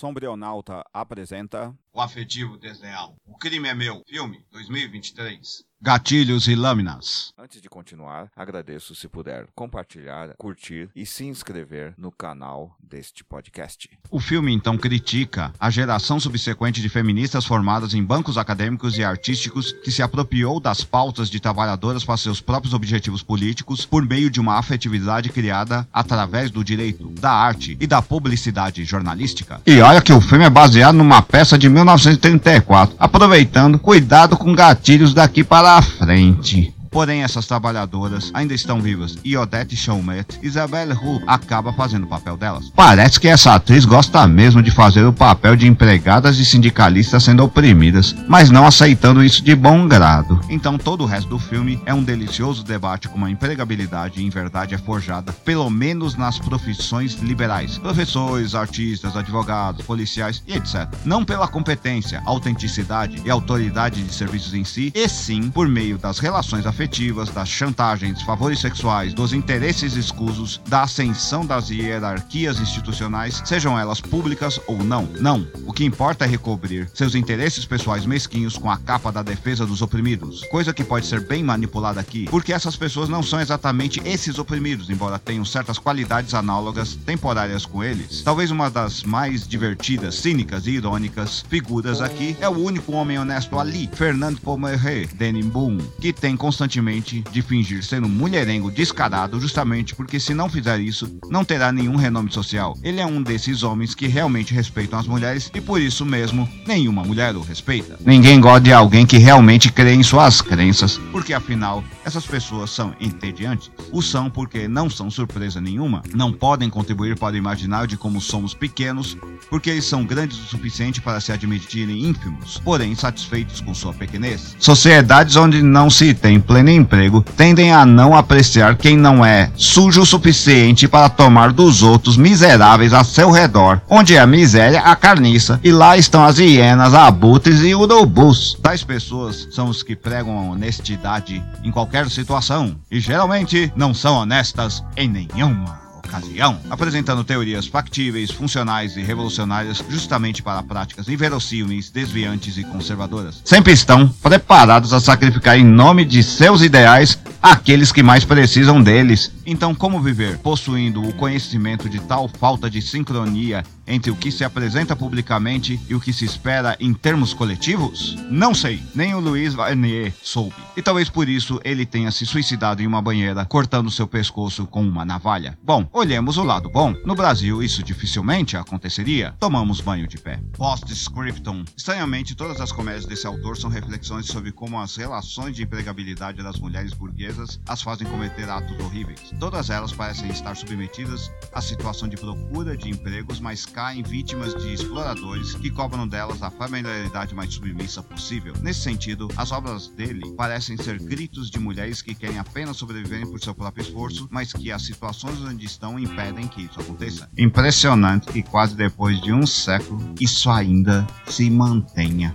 Sombrionauta apresenta O afetivo desleal. O crime é meu. Filme 2023. Gatilhos e lâminas. Antes de continuar, agradeço se puder compartilhar, curtir e se inscrever no canal deste podcast. O filme então critica a geração subsequente de feministas formadas em bancos acadêmicos e artísticos que se apropriou das pautas de trabalhadoras para seus próprios objetivos políticos por meio de uma afetividade criada através do direito, da arte e da publicidade jornalística. E olha que o filme é baseado numa peça de 1934, aproveitando cuidado com gatilhos daqui para a frente. Porém, essas trabalhadoras ainda estão vivas e Odette Chaumet, Isabelle Hu, acaba fazendo o papel delas. Parece que essa atriz gosta mesmo de fazer o papel de empregadas e sindicalistas sendo oprimidas, mas não aceitando isso de bom grado. Então, todo o resto do filme é um delicioso debate como a empregabilidade em verdade é forjada, pelo menos nas profissões liberais: professores, artistas, advogados, policiais e etc. Não pela competência, autenticidade e autoridade de serviços em si, e sim por meio das relações afetivas afetivas, das chantagens, favores sexuais, dos interesses escusos, da ascensão das hierarquias institucionais, sejam elas públicas ou não. Não. O que importa é recobrir seus interesses pessoais mesquinhos com a capa da defesa dos oprimidos. Coisa que pode ser bem manipulada aqui, porque essas pessoas não são exatamente esses oprimidos, embora tenham certas qualidades análogas temporárias com eles. Talvez uma das mais divertidas, cínicas e irônicas figuras aqui é o único homem honesto ali, Fernando Pomeré, Denim Boom, que tem constantemente de fingir ser um mulherengo descarado, justamente porque se não fizer isso, não terá nenhum renome social. Ele é um desses homens que realmente respeitam as mulheres e por isso mesmo nenhuma mulher o respeita. Ninguém gosta de alguém que realmente crê em suas crenças, porque afinal essas pessoas são entediantes. O são porque não são surpresa nenhuma, não podem contribuir para o imaginário de como somos pequenos, porque eles são grandes o suficiente para se admitirem ínfimos, porém satisfeitos com sua pequenez. Sociedades onde não se tem pleno emprego tendem a não apreciar quem não é sujo o suficiente para tomar dos outros miseráveis a seu redor, onde é a miséria a carniça, e lá estão as hienas, abutres e urubus. Tais pessoas são os que pregam honestidade em qualquer situação, e geralmente não são honestas em nenhuma ocasião, apresentando teorias factíveis, funcionais e revolucionárias justamente para práticas inverossímeis, desviantes e conservadoras. Sempre estão preparados a sacrificar em nome de seus ideais aqueles que mais precisam deles. Então, como viver possuindo o conhecimento de tal falta de sincronia entre o que se apresenta publicamente e o que se espera em termos coletivos? Não sei, nem o Luiz Varnier soube. E talvez por isso ele tenha se suicidado em uma banheira, cortando seu pescoço com uma navalha. Bom, olhemos o lado bom. No Brasil, isso dificilmente aconteceria. Tomamos banho de pé. Post-scriptum. Estranhamente, todas as comédias desse autor são reflexões sobre como as relações de empregabilidade das mulheres burguesas as fazem cometer atos horríveis. Todas elas parecem estar submetidas à situação de procura de empregos, mas caem vítimas de exploradores que cobram delas a familiaridade mais submissa possível. Nesse sentido, as obras dele parecem ser gritos de mulheres que querem apenas sobreviverem por seu próprio esforço, mas que as situações onde estão impedem que isso aconteça. Impressionante que quase depois de um século isso ainda se mantenha.